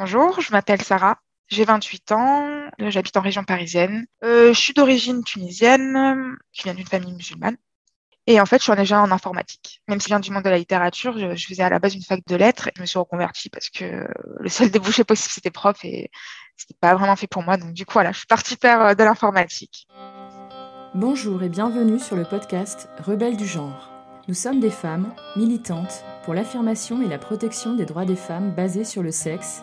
Bonjour, je m'appelle Sarah, j'ai 28 ans, j'habite en région parisienne. Euh, je suis d'origine tunisienne, je viens d'une famille musulmane. Et en fait, je suis déjà en informatique. Même si je viens du monde de la littérature, je, faisais à la base une fac de lettres et je me suis reconvertie parce que le seul débouché possible, c'était prof et c'était pas vraiment fait pour moi. Donc du coup, voilà, je suis partie faire euh, de l'informatique. Bonjour et bienvenue sur le podcast Rebelles du genre. Nous sommes des femmes militantes pour l'affirmation et la protection des droits des femmes basés sur le sexe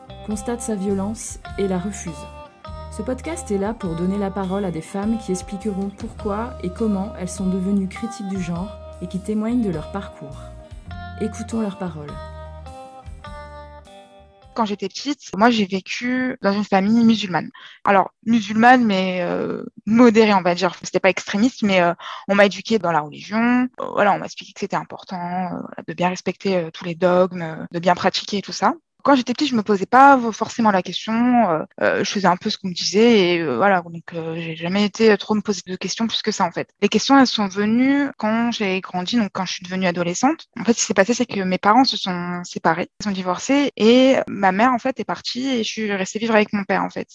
constate sa violence et la refuse. Ce podcast est là pour donner la parole à des femmes qui expliqueront pourquoi et comment elles sont devenues critiques du genre et qui témoignent de leur parcours. Écoutons leurs paroles. Quand j'étais petite, moi j'ai vécu dans une famille musulmane. Alors musulmane, mais euh, modérée, on va dire. C'était pas extrémiste, mais euh, on m'a éduquée dans la religion. voilà, on m'a expliqué que c'était important euh, de bien respecter tous les dogmes, de bien pratiquer tout ça quand j'étais petite, je me posais pas forcément la question. Euh, euh, je faisais un peu ce qu'on me disait et euh, voilà. Donc, j'ai jamais été trop me poser de questions plus que ça en fait. Les questions, elles sont venues quand j'ai grandi, donc quand je suis devenue adolescente. En fait, ce qui s'est passé, c'est que mes parents se sont séparés, ils sont divorcés et ma mère en fait est partie et je suis restée vivre avec mon père en fait.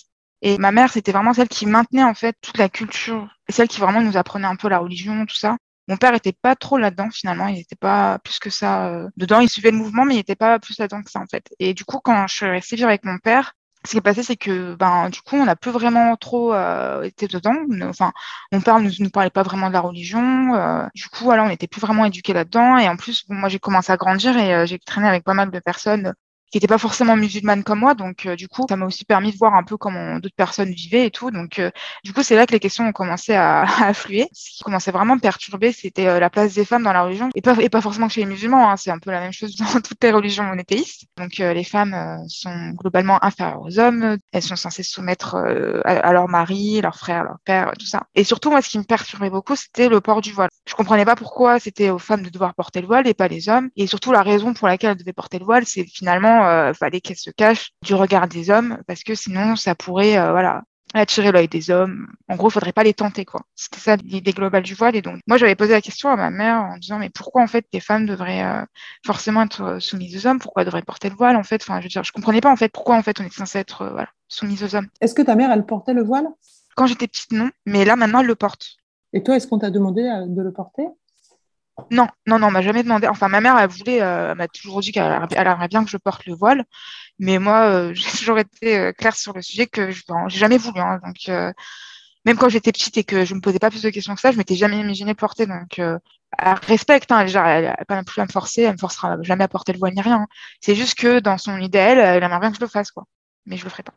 Et ma mère, c'était vraiment celle qui maintenait en fait toute la culture, celle qui vraiment nous apprenait un peu la religion, tout ça. Mon père était pas trop là-dedans finalement, il n'était pas plus que ça euh, dedans. Il suivait le mouvement, mais il n'était pas plus là-dedans que ça en fait. Et du coup, quand je suis restée vivre avec mon père, ce qui est passé, c'est que ben du coup, on n'a plus vraiment trop euh, été dedans. Enfin, mon père ne nous, parlait pas vraiment de la religion. Euh, du coup, voilà, on n'était plus vraiment éduqués là-dedans. Et en plus, moi, j'ai commencé à grandir et j'ai traîné avec pas mal de personnes qui n'était pas forcément musulmane comme moi. Donc, euh, du coup, ça m'a aussi permis de voir un peu comment d'autres personnes vivaient et tout. Donc, euh, du coup, c'est là que les questions ont commencé à, à, affluer. Ce qui commençait vraiment à perturber, c'était euh, la place des femmes dans la religion. Et pas, et pas forcément chez les musulmans, hein, c'est un peu la même chose dans toutes les religions monothéistes. Donc, les femmes sont globalement inférieures aux hommes. Elles sont censées se soumettre à, à, leur mari, leur frère, leur père, tout ça. Et surtout, moi, ce qui me perturbait beaucoup, c'était le port du voile. Je comprenais pas pourquoi c'était aux femmes de devoir porter le voile et pas les hommes. Et surtout, la raison pour laquelle elles devaient porter le voile, c'est finalement euh, fallait qu'elle se cache du regard des hommes parce que sinon ça pourrait euh, voilà attirer l'œil des hommes. En gros, faudrait pas les tenter, quoi. C'était ça l'idée globale du voile. Et donc, moi, j'avais posé la question à ma mère en disant, mais pourquoi, en fait, les femmes devraient euh, forcément être soumises aux hommes? Pourquoi elles devraient porter le voile, en fait? Enfin, je veux dire, je comprenais pas, en fait, pourquoi, en fait, on est censé être, euh, voilà, soumise aux hommes. Est-ce que ta mère, elle portait le voile? Quand j'étais petite, non. Mais là, maintenant, elle le porte. Et toi, est-ce qu'on t'a demandé de le porter? Non, non, non, on m'a jamais demandé. Enfin, ma mère, elle voulait, euh, m'a toujours dit qu'elle aimerait bien que je porte le voile, mais moi, euh, j'ai toujours été euh, claire sur le sujet que je n'ai jamais voulu. Hein. donc, même quand j'étais petite et que je me posais pas plus de questions que ça, je m'étais jamais imaginé porter. Donc, elle respecte. Hein, elle n'a pas plus à me forcer. Elle me forcera jamais à porter le voile ni rien. C'est juste que dans son idéal, elle aimerait bien que je le fasse, quoi. Mais je le ferai pas.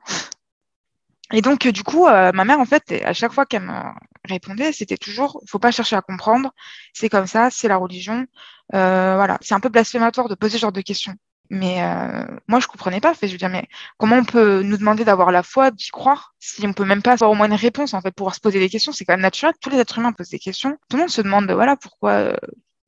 Et donc, du coup, ma mère, en fait, à chaque fois qu'elle me répondait, c'était toujours, faut pas chercher à comprendre, c'est comme ça, c'est la religion. Euh, voilà, c'est un peu blasphématoire de poser ce genre de questions. Mais euh, moi, je comprenais pas. Fait, je veux dire, mais comment on peut nous demander d'avoir la foi, d'y croire, si on peut même pas avoir au moins une réponse en fait, pouvoir se poser des questions? C'est quand même naturel. Tous les êtres humains posent des questions. Tout le monde se demande, voilà, pourquoi euh,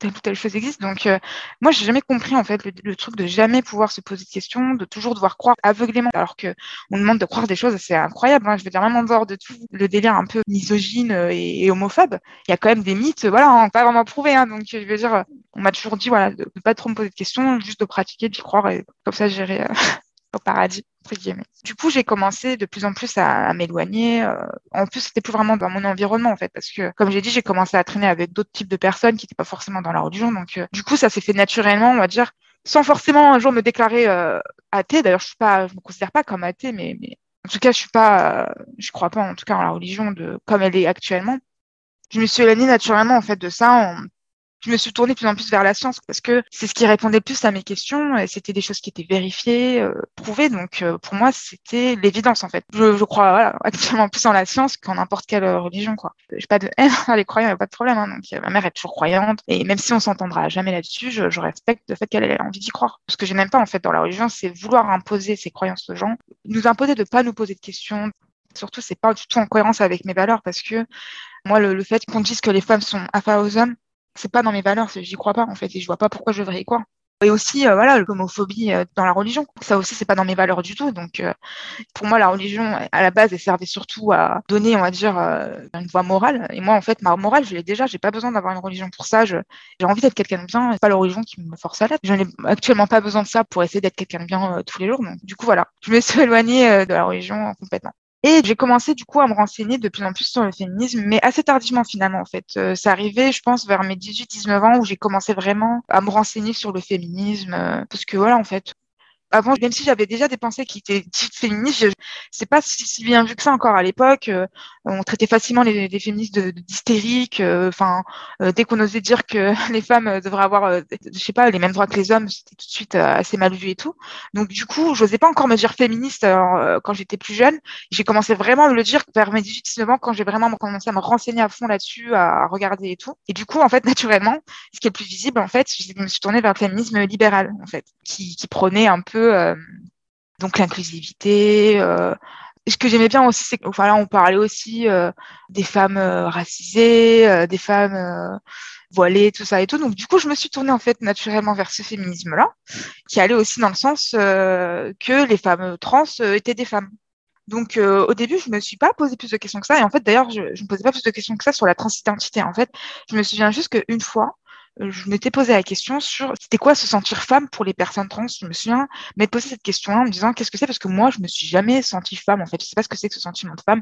telle ou telle chose existe. Donc, euh, moi, j'ai jamais compris en fait le, truc de jamais pouvoir se poser de questions, de toujours devoir croire aveuglément, alors que on demande de croire des choses, c'est incroyable. Hein. Je veux dire, même en dehors de tout le délire un peu misogyne et, homophobe, il y a quand même des mythes, voilà, hein, pas vraiment prouvés. Hein. donc, je veux dire, on m'a toujours dit, voilà, de, ne pas trop me poser de questions, juste de pratiquer, d'y croire et comme ça, gérer. Euh, au paradis. Du coup, j'ai commencé de plus en plus à, m'éloigner. Euh, en plus, c'était plus vraiment dans mon environnement, en fait, parce que, comme j'ai dit, j'ai commencé à traîner avec d'autres types de personnes qui n'étaient pas forcément dans la religion. Donc, euh, du coup, ça s'est fait naturellement, on va dire, sans forcément un jour me déclarer euh, athée. D'ailleurs, je suis pas, je me considère pas comme athée, mais, mais en tout cas, je suis pas, je crois pas, en tout cas, en la religion de comme elle est actuellement. Je me suis éloignée naturellement, en fait, de ça, je me suis tournée de plus en plus vers la science parce que c'est ce qui répondait plus à mes questions et c'était des choses qui étaient vérifiées, euh, prouvées. Donc euh, pour moi, c'était l'évidence en fait. Je, je crois voilà, actuellement plus en la science qu'en n'importe quelle religion quoi. J'ai pas de haine à les croyants, y a pas de problème. Hein. Donc ma mère est toujours croyante et même si on s'entendra jamais là-dessus, je, je, respecte le fait qu'elle ait envie d'y croire. Ce que je n'aime pas en fait dans la religion, c'est vouloir imposer ses croyances aux gens, nous imposer de pas nous poser de questions. Surtout, c'est pas du tout en cohérence avec mes valeurs parce que moi, le, le fait qu'on dise que les femmes sont inférieures aux hommes, c'est pas dans mes valeurs, j'y crois pas en fait, et je vois pas pourquoi je devrais y croire. Et aussi, euh, voilà, l'homophobie euh, dans la religion. Ça aussi, c'est pas dans mes valeurs du tout. Donc, euh, pour moi, la religion, à la base, elle servait surtout à donner, on va dire, une voie morale. Et moi, en fait, ma morale, je l'ai déjà. J'ai pas besoin d'avoir une religion pour ça. J'ai envie d'être quelqu'un de bien. C'est pas la religion qui me force à l'être. Je n'ai actuellement pas besoin de ça pour essayer d'être quelqu'un de bien tous les jours. Donc, du coup, voilà. Je me suis éloignée de la religion complètement. Et j'ai commencé du coup à me renseigner de plus en plus sur le féminisme, mais assez tardivement finalement en fait. Euh, c'est arrivé, je pense, vers mes 18-19 ans où j'ai commencé vraiment à me renseigner sur le féminisme, euh, parce que voilà en fait, avant, même si j'avais déjà des pensées qui étaient dites féministes, je sais pas si, bien vu que ça encore à l'époque. Euh, on traitait facilement les, féministes d'hystériques. Euh, enfin, euh, dès qu'on osait dire que les femmes devraient avoir, euh, je sais pas, les mêmes droits que les hommes, c'était tout de suite assez mal vu et tout. Donc du coup, j'osais pas encore me dire féministe quand j'étais plus jeune. J'ai commencé vraiment à me le dire vers mes 18-19 ans, quand j'ai vraiment commencé à me renseigner à fond là-dessus, à regarder et tout. Et du coup, en fait, naturellement, ce qui est le plus visible, en fait, je me suis tournée vers le féminisme libéral, en fait, qui, qui prenait un peu euh, donc l'inclusivité. Euh, ce que j'aimais bien aussi, c'est que voilà, on parlait aussi euh, des femmes racisées, des femmes voilées, tout ça et tout. Donc du coup, je me suis tournée en fait naturellement vers ce féminisme-là, qui allait aussi dans le sens que les femmes trans étaient des femmes. Donc au début, je me suis pas posé plus de questions que ça. Et en fait, d'ailleurs, je, je me posais pas plus de questions que ça sur la transidentité. En fait, je me souviens juste qu'une fois, je m'étais posé la question sur c'était quoi se sentir femme pour les personnes trans. Je me souviens m'être posé cette question-là en me disant qu'est-ce que c'est? Parce que moi je me suis jamais sentie femme en fait. Je sais pas ce que c'est que ce sentiment de femme.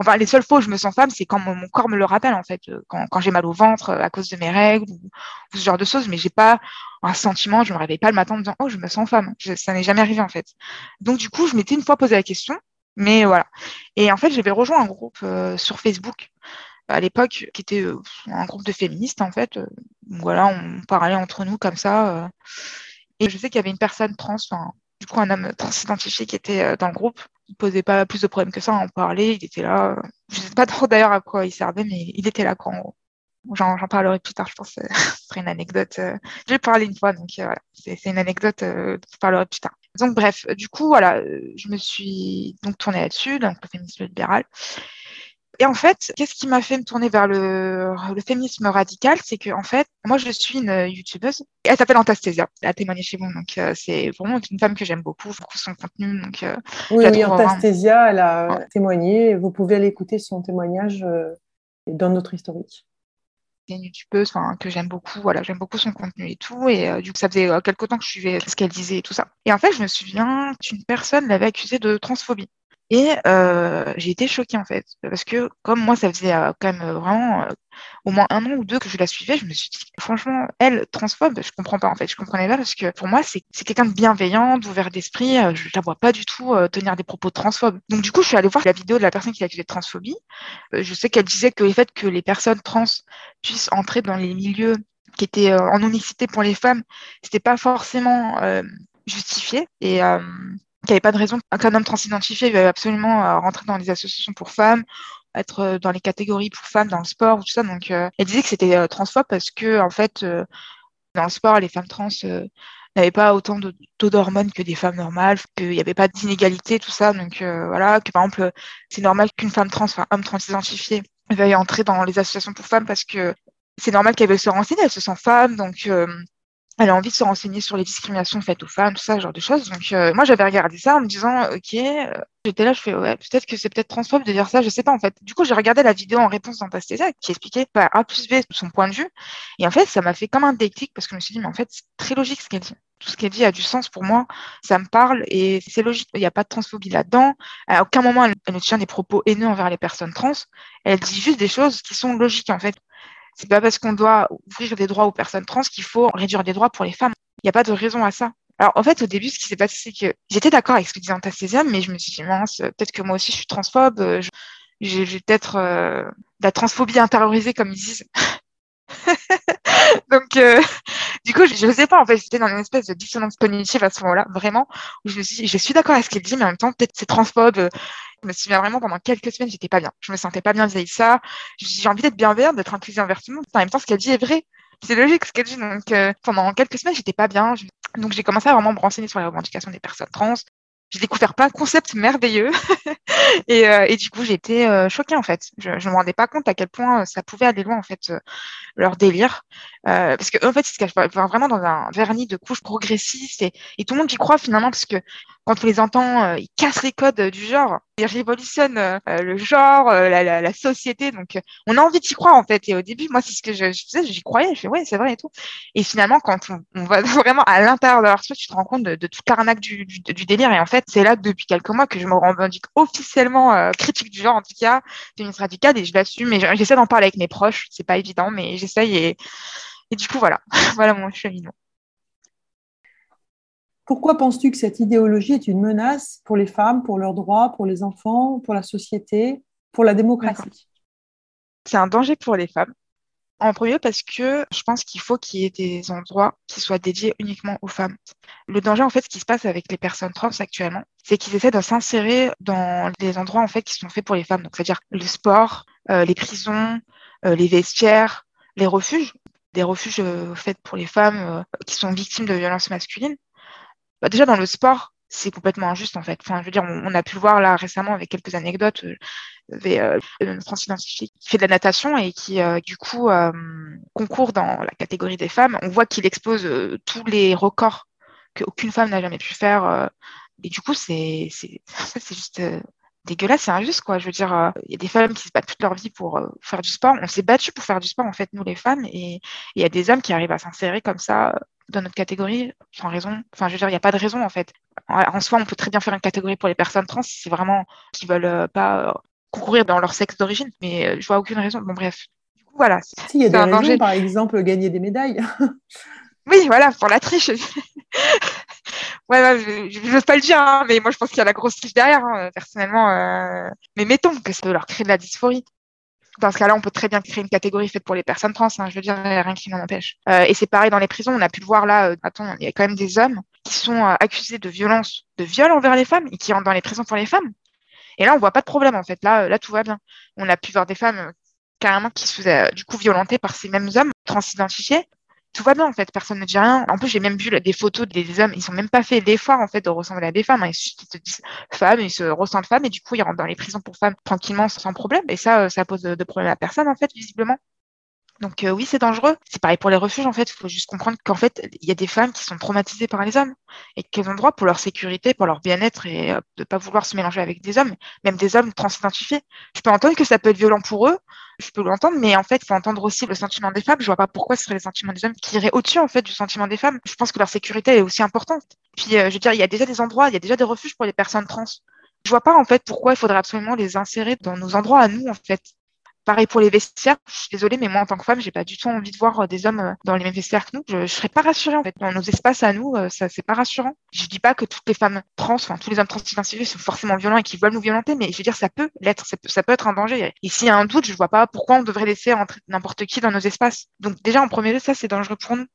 Enfin les seules fois où je me sens femme c'est quand mon, corps me le rappelle en fait, quand, quand j'ai mal au ventre à cause de mes règles ou, ce genre de choses. Mais j'ai pas un sentiment, je me réveille pas le matin en me disant oh je me sens femme. Ça n'est jamais arrivé en fait. Donc du coup je m'étais une fois posé la question. Mais voilà. Et en fait, j'avais rejoint un groupe euh, sur Facebook à l'époque, qui était euh, un groupe de féministes en fait. Euh, voilà, on parlait entre nous comme ça. Euh, et je sais qu'il y avait une personne trans, du coup un homme trans identifié qui était dans le groupe. Il ne posait pas plus de problèmes que ça en parler. Il était là. Je ne sais pas trop d'ailleurs à quoi il servait, mais il était là quand. J'en parlerai plus tard, je pense. ce serait une anecdote. Je vais parler une fois, donc voilà. C'est une anecdote. je parlerai plus tard. Donc bref, du coup, voilà, je me suis donc tournée là-dessus, donc le féminisme libéral. Et en fait, qu'est-ce qui m'a fait me tourner vers le, le féminisme radical? C'est que, en fait, moi, je suis une youtubeuse. Elle s'appelle Antastasia. Elle a témoigné chez vous. Donc, euh, c'est vraiment une femme que j'aime beaucoup, beaucoup son contenu. Donc, euh, oui, oui Antastasia, vraiment... elle a ouais. témoigné. Vous pouvez aller écouter son témoignage euh, dans notre historique c'est une youtubeuse enfin, que j'aime beaucoup, voilà, j'aime beaucoup son contenu et tout, et euh, du coup ça faisait euh, quelques temps que je suivais ce qu'elle disait et tout ça. Et en fait, je me souviens qu'une personne l'avait accusée de transphobie. Et euh, j'ai été choquée en fait, parce que comme moi, ça faisait euh, quand même euh, vraiment euh, au moins un an ou deux que je la suivais, je me suis dit, franchement, elle, transphobe, je comprends pas en fait, je comprenais pas parce que pour moi, c'est quelqu'un de bienveillant, d'ouvert d'esprit, euh, je la vois pas du tout euh, tenir des propos transphobes. Donc du coup, je suis allée voir la vidéo de la personne qui l'accusait de transphobie. je sais qu'elle disait que le fait que les personnes trans puissent entrer dans les milieux qui étaient en unicité pour les femmes, c'était pas forcément justifié. Et qu'il n'y avait pas de raison qu'un homme transidentifié veuille absolument euh, rentrer dans les associations pour femmes, être euh, dans les catégories pour femmes, dans le sport, tout ça. Donc, euh, elle disait que c'était transphobe parce que, en fait, dans le sport, les femmes trans n'avaient pas autant de taux d'hormones que des femmes normales, qu'il n'y avait pas d'inégalité, tout ça. Donc, voilà, que par exemple, c'est normal qu'une femme trans, enfin, homme transidentifié, veuille entrer dans les associations pour femmes parce que c'est normal qu'elle veuille se renseigner, elle se sent femme, donc elle a envie de se renseigner sur les discriminations faites aux femmes, tout ça, ce genre de choses. Donc, euh, moi, j'avais regardé ça en me disant, OK, euh, j'étais là, je fais, ouais, peut-être que c'est peut-être transphobe de dire ça, je sais pas, en fait. Du coup, j'ai regardé la vidéo en réponse d'Antastasia qui expliquait par A plus B son point de vue. Et en fait, ça m'a fait comme un déclic parce que je me suis dit, mais en fait, c'est très logique ce qu'elle dit. Tout ce qu'elle dit a du sens pour moi, ça me parle et c'est logique. Il n'y a pas de transphobie là-dedans. À aucun moment, elle ne tient des propos haineux envers les personnes trans. Elle dit juste des choses qui sont logiques, en fait. C'est pas parce qu'on doit ouvrir des droits aux personnes trans qu'il faut réduire des droits pour les femmes. Il n'y a pas de raison à ça. Alors, en fait, au début, ce qui s'est passé, c'est que j'étais d'accord avec ce que disait Antastasia, mais je me suis dit, mince, peut-être que moi aussi, je suis transphobe. J'ai peut-être euh, de la transphobie intériorisée, comme ils disent. Donc, euh, du coup, je ne sais pas, en fait, j'étais dans une espèce de dissonance cognitive à ce moment-là, vraiment, où je me suis dit, je suis d'accord avec ce qu'il dit, mais en même temps, peut-être c'est transphobe. Je me souviens vraiment, pendant quelques semaines, j'étais pas bien. Je me sentais pas bien vis-à-vis ça. J'ai envie d'être bienveillante, d'être inclusive envers tout le monde. En même temps, ce qu'elle dit est vrai. C'est logique ce qu'elle dit. Donc, euh, pendant quelques semaines, j'étais pas bien. Donc, j'ai commencé à vraiment me renseigner sur les revendications des personnes trans j'ai découvert plein de concepts merveilleux et, euh, et, du coup j'ai été euh, choquée en fait. Je ne me rendais pas compte à quel point euh, ça pouvait aller loin en fait leur délire parce que en fait ils se cachent vraiment dans un vernis de couches progressistes et, et tout le monde y croit finalement parce que quand on les entend, ils cassent les codes du genre, ils révolutionnent le genre, la, la, la, société. Donc, on a envie d'y croire en fait. Et au début, moi, c'est ce que je, je faisais, j'y croyais. Je fais ouais, c'est vrai et tout. Et finalement, quand on, on va vraiment à l'intérieur de leur truc, tu te rends compte de, de toute l'arnaque du, du, du, délire. Et en fait, c'est là depuis quelques mois que je me revendique officiellement euh, critique du genre, en tout cas, féministe radicale, et je l'assume. Et j'essaie d'en parler avec mes proches. C'est pas évident, mais j'essaye. Et, et du coup, voilà, voilà mon cheminement. Pourquoi penses-tu que cette idéologie est une menace pour les femmes, pour leurs droits, pour les enfants, pour la société, pour la démocratie? C'est un danger pour les femmes. En premier parce que je pense qu'il faut qu'il y ait des endroits qui soient dédiés uniquement aux femmes. Le danger, en fait, ce qui se passe avec les personnes trans actuellement, c'est qu'ils essaient de s'insérer dans des endroits, en fait, qui sont faits pour les femmes. Donc, c'est-à-dire le sport, euh, les prisons, euh, les vestiaires, les refuges, des refuges euh, faits pour les femmes qui sont victimes de violences masculines bah déjà dans le sport, c'est complètement injuste en fait. Je veux dire, on, a pu le voir là récemment avec quelques anecdotes. Euh, avait euh, une scientifique qui fait de la natation et qui euh, du coup euh, concourt dans la catégorie des femmes. On voit qu'il expose euh, tous les records qu'aucune femme n'a jamais pu faire. Euh, et du coup, c'est juste dégueulasse, c'est injuste quoi. Je veux dire, il y a des femmes qui se battent toute leur vie pour faire du sport. On s'est battu pour faire du sport en fait, nous les femmes, et il y a des hommes qui arrivent à s'insérer comme ça dans notre catégorie sans raison. Enfin, je veux dire, il n'y a pas de raison en fait. En soi, on peut très bien faire une catégorie pour les personnes trans si c'est vraiment qui veulent euh, pas euh, concourir dans leur sexe d'origine, mais euh, je vois aucune raison. Bon, bref. Du coup, voilà. Si, il y a des raisons, danger. par exemple, gagner des médailles. oui, voilà, pour la triche. ouais, ouais, je ne veux pas le dire, hein, mais moi, je pense qu'il y a la grosse triche derrière, hein, personnellement. Euh... Mais mettons que ça peut leur créer de la dysphorie dans ce cas-là, on peut très bien créer une catégorie faite pour les personnes trans. Hein, je veux dire, rien qui m'en empêche. Euh, et c'est pareil dans les prisons. On a pu le voir là. Euh, attends, il y a quand même des hommes qui sont euh, accusés de violence, de viol envers les femmes et qui rentrent dans les prisons pour les femmes. Et là, on voit pas de problème en fait. Là, là, tout va bien. On a pu voir des femmes carrément qui se faisaient du coup violentées par ces mêmes hommes transidentifiés tout va bien en fait, personne ne dit rien. En plus, j'ai même vu des photos des hommes, ils sont même pas fait l'effort en fait de ressembler à des femmes. Hein. Ils, se disent femmes, ils se ressentent femmes et du coup ils rentrent dans les prisons pour femmes tranquillement sans problème. Et ça, euh, ça pose de, de problème à personne en fait, visiblement. Donc euh, oui, c'est dangereux. C'est pareil pour les refuges en fait. Il faut juste comprendre qu'en fait, il y a des femmes qui sont traumatisées par les hommes et qu'elles ont droit pour leur sécurité, pour leur bien-être et euh, de pas vouloir se mélanger avec des hommes, même des hommes transidentifiés. Je peux entendre que ça peut être violent pour eux. Je peux l'entendre, mais en fait, il faut entendre aussi le sentiment des femmes. Je vois pas pourquoi ce serait les sentiments des hommes qui iraient au-dessus en fait du sentiment des femmes. Je pense que leur sécurité est aussi importante. Puis euh, je veux dire, il y a déjà des endroits, il y a déjà des refuges pour les personnes trans. Je vois pas en fait pourquoi il faudrait absolument les insérer dans nos endroits à nous en fait. Pareil pour les vestiaires, je suis désolée, mais moi en tant que femme, j'ai pas du tout envie de voir euh, des hommes euh, dans les mêmes vestiaires que nous. Je, je serais pas rassurée en fait. Dans nos espaces à nous, euh, ça c'est pas rassurant. Je dis pas que toutes les femmes trans, enfin tous les hommes trans identifiés sont forcément violents et qui veulent nous violenter, mais je veux dire ça peut l'être, ça, peut, être un danger. Et s'il y a un doute, je vois pas pourquoi on devrait laisser entrer n'importe qui dans nos espaces. Donc déjà en premier lieu, ça c'est dangereux pour nous.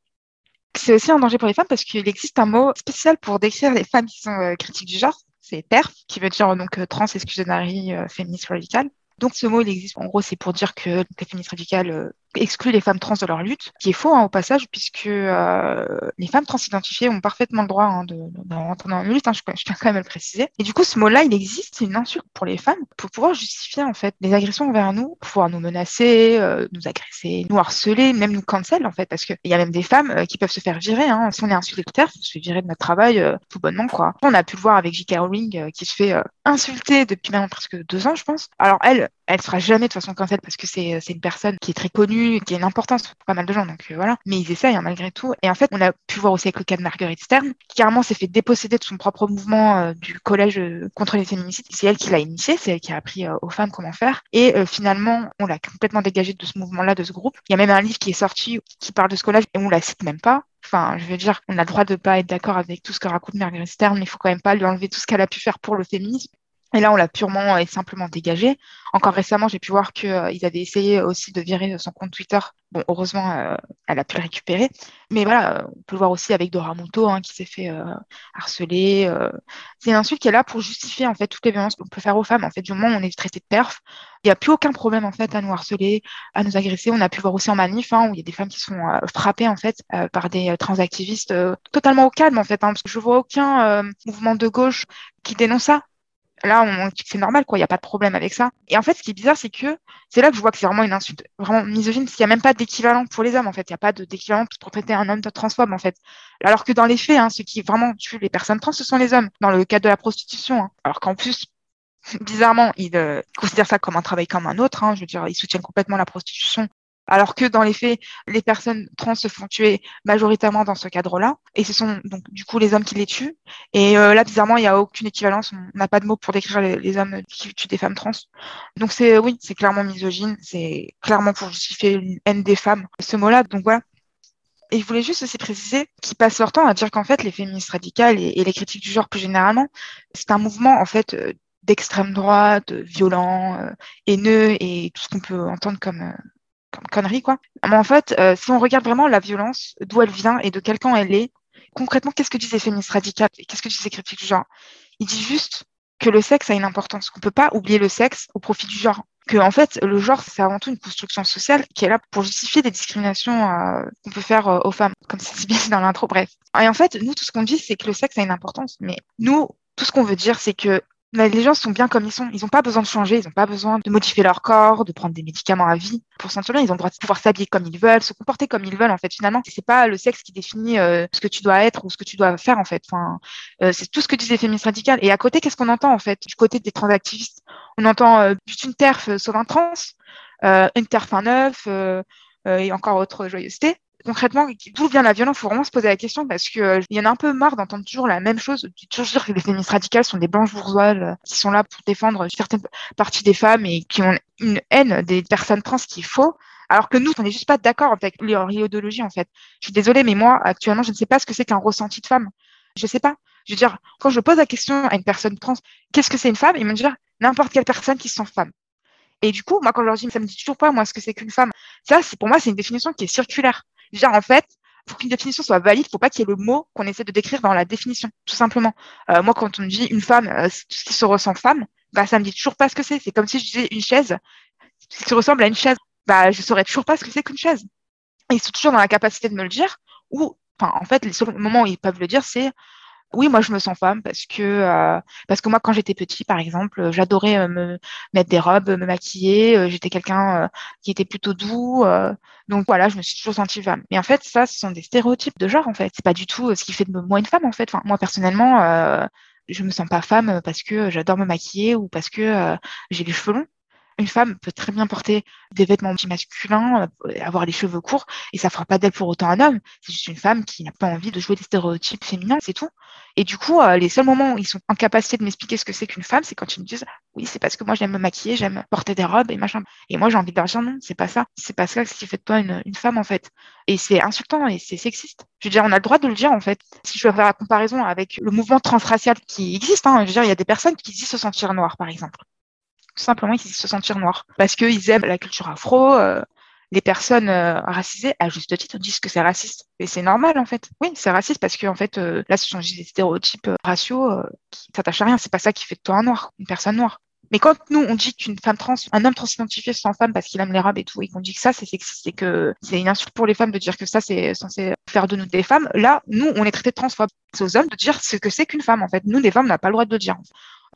C'est aussi un danger pour les femmes parce qu'il existe un mot spécial pour décrire les femmes qui sont critiques du genre. C'est TERF, qui veut dire donc trans exclusionary euh, féministe radicale. Donc ce mot, il existe. En gros, c'est pour dire que les féministes radicales excluent les femmes trans de leur lutte, qui est faux hein, au passage, puisque euh, les femmes transidentifiées ont parfaitement le droit hein, de, rentrer dans la lutte. Hein, je, tiens quand même à le préciser. Et du coup, ce mot-là, il existe. C'est une insulte pour les femmes pour pouvoir justifier en fait les agressions envers nous, pouvoir nous menacer, euh, nous agresser, nous harceler, même nous cancel en fait, parce qu'il y a même des femmes euh, qui peuvent se faire virer. Hein. Si on est insulté de terre, on se fait virer de notre travail tout bonnement quoi. On a pu le voir avec J.K. Rowling qui se fait insulter depuis maintenant presque deux ans, je pense. Alors elle, elle sera jamais de façon cancel parce que c'est une personne qui est très connue, qui a une importance pour pas mal de gens, donc euh, voilà. Mais ils essayent hein, malgré tout. Et en fait, on a pu voir aussi avec le cas de Marguerite Stern, qui carrément s'est fait déposséder de son propre mouvement euh, du collège euh, contre les féminicides. C'est elle qui l'a initié, c'est elle qui a appris aux femmes comment faire. Et finalement, on l'a complètement dégagé de ce mouvement-là, de ce groupe. Il y a même un livre qui est sorti qui parle de ce collège et on la cite même pas. Enfin, je veux dire, on a le droit de pas être d'accord avec tout ce que raconte Marguerite Stern, mais il faut quand même pas lui enlever tout ce qu'elle a pu faire pour le féminisme. Et là, on l'a purement et simplement dégagé. Encore récemment, j'ai pu voir qu'ils euh, avaient essayé aussi de virer son compte Twitter. Bon, heureusement, euh, elle a pu le récupérer. Mais voilà, on peut le voir aussi avec Dora Muto, hein, qui s'est fait euh, harceler. C'est une insulte qui est là pour justifier en fait toutes les violences qu'on peut faire aux femmes. En fait, du moment où on est traité de perf, il n'y a plus aucun problème en fait à nous harceler, à nous agresser. On a pu voir aussi en manif hein, où il y a des femmes qui sont frappées en fait par des transactivistes totalement au calme en fait. Hein, parce que je vois aucun mouvement de gauche qui dénonce ça là, on c'est normal, quoi. Il n'y a pas de problème avec ça. Et en fait, ce qui est bizarre, c'est que c'est là que je vois que c'est vraiment une insulte, vraiment misogyne, parce qu'il n'y a même pas d'équivalent pour les hommes, en fait. Il n'y a pas d'équivalent pour traiter un homme de transphobe, en fait. Alors que dans les faits, hein, ceux qui vraiment tuent les personnes trans, ce sont les hommes, dans le cadre de la prostitution. Hein. Alors qu'en plus, bizarrement, ils euh, considèrent ça comme un travail comme un autre. Hein. Je veux dire, ils soutiennent complètement la prostitution alors que dans les faits, les personnes trans se font tuer majoritairement dans ce cadre-là, et ce sont donc du coup les hommes qui les tuent. Et euh, là, bizarrement, il n'y a aucune équivalence, on n'a pas de mots pour décrire les, hommes qui tuent des femmes trans. Donc c'est oui, c'est clairement misogyne, c'est clairement pour justifier une haine des femmes, ce mot-là. Donc voilà. Et je voulais juste aussi préciser qu'ils passent leur temps à dire qu'en fait, les féministes radicales et, les critiques du genre plus généralement, c'est un mouvement en fait euh, d'extrême droite, violent, euh, haineux et tout ce qu'on peut entendre comme comme connerie, quoi. Mais en fait, euh, si on regarde vraiment la violence, d'où elle vient et de quel camp elle est, concrètement, qu'est-ce que disent les féministes radicales et qu'est-ce que disent les critiques du genre? Ils disent juste que le sexe a une importance, qu'on peut pas oublier le sexe au profit du genre. Que, en fait, le genre, c'est avant tout une construction sociale qui est là pour justifier des discriminations euh, qu'on peut faire euh, aux femmes, comme c'est dit dans l'intro, bref. Et en fait, nous, tout ce qu'on dit, c'est que le sexe a une importance. Mais nous, tout ce qu'on veut dire, c'est que les gens sont bien comme ils sont. Ils n'ont pas besoin de changer, ils n'ont pas besoin de modifier leur corps, de prendre des médicaments à vie pour sentir bien. Ils ont le droit de pouvoir s'habiller comme ils veulent, se comporter comme ils veulent. En fait, finalement, c'est pas le sexe qui définit euh, ce que tu dois être ou ce que tu dois faire. En fait, enfin, euh, c'est tout ce que disent les féministes radicales. Et à côté, qu'est-ce qu'on entend en fait du côté des transactivistes? On entend euh, une terf sauve un trans, une terf un œuf et encore autre joyeuseté concrètement, d'où vient la violence Il faut vraiment se poser la question parce que euh, y en a un peu marre d'entendre toujours la même chose, toujours dire que les féministes radicales sont des blanches bourgeoises euh, qui sont là pour défendre certaines parties des femmes et qui ont une haine des personnes trans qui est faux. Alors que nous, on n'est juste pas d'accord avec leur idéologie, en fait. Je suis désolée, mais moi, actuellement, je ne sais pas ce que c'est qu'un ressenti de femme. Je ne sais pas. Je veux dire, quand je pose la question à une personne trans, qu'est-ce que c'est une femme? Ils me dire n'importe quelle personne qui se sent femme. Et du coup, moi, quand je leur dis, ça me dit toujours pas, moi, ce que c'est qu'une femme. Ça, pour moi, c'est une définition qui est circulaire. Déjà, en fait, pour qu'une définition soit valide, il faut pas qu'il y ait le mot qu'on essaie de décrire dans la définition, tout simplement. Euh, moi, quand on me dit une femme, euh, tout ce qui se ressent femme, bah, ça me dit toujours pas ce que c'est. C'est comme si je disais une chaise, ce qui ressemble à une chaise. Bah, je saurais toujours pas ce que c'est qu'une chaise. Ils sont toujours dans la capacité de me le dire, ou, en fait, les seuls moments où ils peuvent le dire, c'est oui, moi je me sens femme parce que euh, parce que moi quand j'étais petit par exemple, j'adorais euh, me mettre des robes, me maquiller, euh, j'étais quelqu'un qui était plutôt doux donc voilà, je me suis toujours sentie femme. Mais en fait, ça ce sont des stéréotypes de genre en fait, c'est pas du tout ce qui fait de moi une femme en fait. Moi personnellement, je me sens pas femme parce que j'adore me maquiller ou parce que j'ai les cheveux longs une femme peut très bien porter des vêtements masculins, euh, avoir les cheveux courts, et ça fera pas d'elle pour autant un homme. C'est juste une femme qui n'a pas envie de jouer des stéréotypes féminins, c'est tout. Et du coup, euh, les seuls moments où ils sont en de m'expliquer ce que c'est qu'une femme, c'est quand ils me disent oui, c'est parce que moi j'aime me maquiller, j'aime porter des robes et machin. Et moi j'ai envie de dire non, c'est pas ça. C'est pas ça qui fait de toi une, une femme en fait. Et c'est insultant et c'est sexiste. Je veux dire, on a le droit de le dire en fait. Si je veux faire la comparaison avec le mouvement transracial qui existe, hein, je veux dire, il y a des personnes qui disent se sentir noires, par exemple simplement qu'ils se sentir noirs parce qu'ils aiment la culture afro. Euh, les personnes euh, racisées, à juste titre, disent que c'est raciste. Et c'est normal, en fait. Oui, c'est raciste parce que, en fait, euh, là, ce sont des stéréotypes raciaux qui s'attachent à rien. C'est pas ça qui fait de toi un noir, une personne noire. Mais quand nous, on dit qu'une femme trans, un homme transidentifié sans femme parce qu'il aime les robes et tout, et qu'on dit que ça, c'est sexiste et que c'est une insulte pour les femmes de dire que ça, c'est censé faire de nous des femmes, là, nous, on est traité de transphobes. C'est aux hommes de dire ce que c'est qu'une femme, en fait. Nous, les femmes, on n'a pas le droit de le dire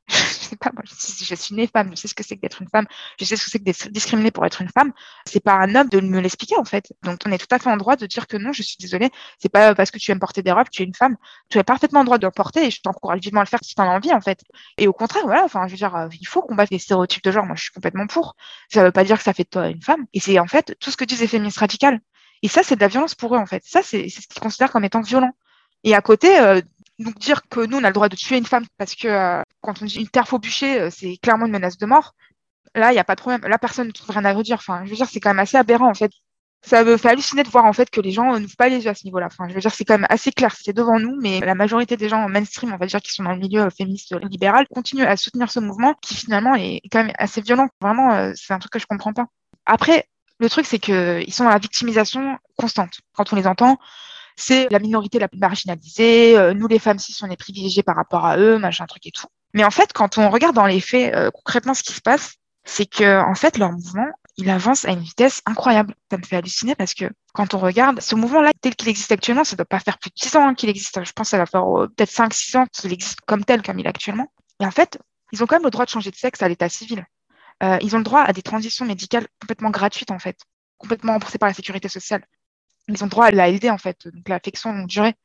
je sais pas, moi, je, suis née femme, je sais ce que c'est que d'être une femme, je sais ce que c'est que d'être discriminée pour être une femme. C'est pas un homme de me l'expliquer, en fait. Donc, on est tout à fait en droit de dire que non, je suis désolée. C'est pas parce que tu aimes porter des robes, tu es une femme. Tu as parfaitement le droit de le porter et je t'encourage vivement à le faire si tu en as envie, en fait. Et au contraire, voilà, enfin, je veux dire, euh, il faut combattre les stéréotypes de genre. Moi, je suis complètement pour. Ça veut pas dire que ça fait de toi une femme. Et c'est, en fait, tout ce que disent les féministes radicales. Et ça, c'est de la violence pour eux, en fait. Ça, c'est ce qu'ils considèrent comme étant violent. Et à côté, euh, donc dire que nous, on a le droit de tuer une femme parce que euh, quand on dit une terre au bûcher, euh, c'est clairement une menace de mort. Là, il n'y a pas de problème. Là, personne ne trouve rien à redire. Enfin, je veux dire, c'est quand même assez aberrant, en fait. ça me fait halluciner de voir en fait que les gens n'ouvrent pas les yeux à ce niveau-là. Enfin, je veux dire, c'est quand même assez clair, c'est devant nous, mais la majorité des gens mainstream, on va dire, qui sont dans le milieu féministe libéral, continuent à soutenir ce mouvement qui finalement est quand même assez violent. Vraiment, euh, c'est un truc que je comprends pas. Après, le truc, c'est qu'ils sont dans la victimisation constante. Quand on les entend, c'est la minorité la plus marginalisée, euh, nous les femmes cis, on est privilégiées par rapport à eux, machin truc et tout. Mais en fait, quand on regarde dans les faits euh, concrètement ce qui se passe, c'est que en fait leur mouvement, il avance à une vitesse incroyable. Ça me fait halluciner parce que quand on regarde ce mouvement-là tel qu'il existe actuellement, ça ne doit pas faire plus de 10 ans qu'il existe. Je pense que ça va faire euh, peut-être 5-6 ans qu'il existe comme tel comme il est actuellement. Et en fait, ils ont quand même le droit de changer de sexe à l'état civil. Euh, ils ont le droit à des transitions médicales complètement gratuites en fait, complètement remboursées par la sécurité sociale. Ils ont le droit à l'ALD en fait, donc l'affection longue durée.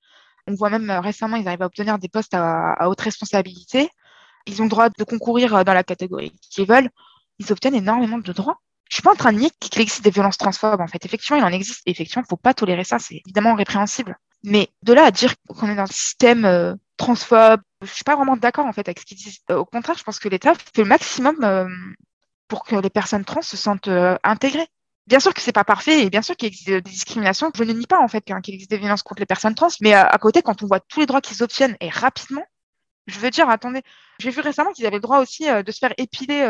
On voit même récemment, ils arrivent à obtenir des postes à haute responsabilité. Ils ont le droit de concourir dans la catégorie qu'ils veulent. Ils obtiennent énormément de droits. Je suis pas en train de nier qu'il existe des violences transphobes. En fait, effectivement, il en existe. Effectivement, faut pas tolérer ça. C'est évidemment répréhensible. Mais de là à dire qu'on est dans un système euh, transphobe, je suis pas vraiment d'accord en fait avec ce qu'ils disent. Euh, au contraire, je pense que l'État fait le maximum euh, pour que les personnes trans se sentent euh, intégrées. Bien sûr que c'est pas parfait et bien sûr qu'il existe des discriminations. Je ne nie pas en fait qu'il existe des violences contre les personnes trans, mais à côté, quand on voit tous les droits qu'ils obtiennent et rapidement, je veux dire, attendez, j'ai vu récemment qu'ils avaient le droit aussi de se faire épiler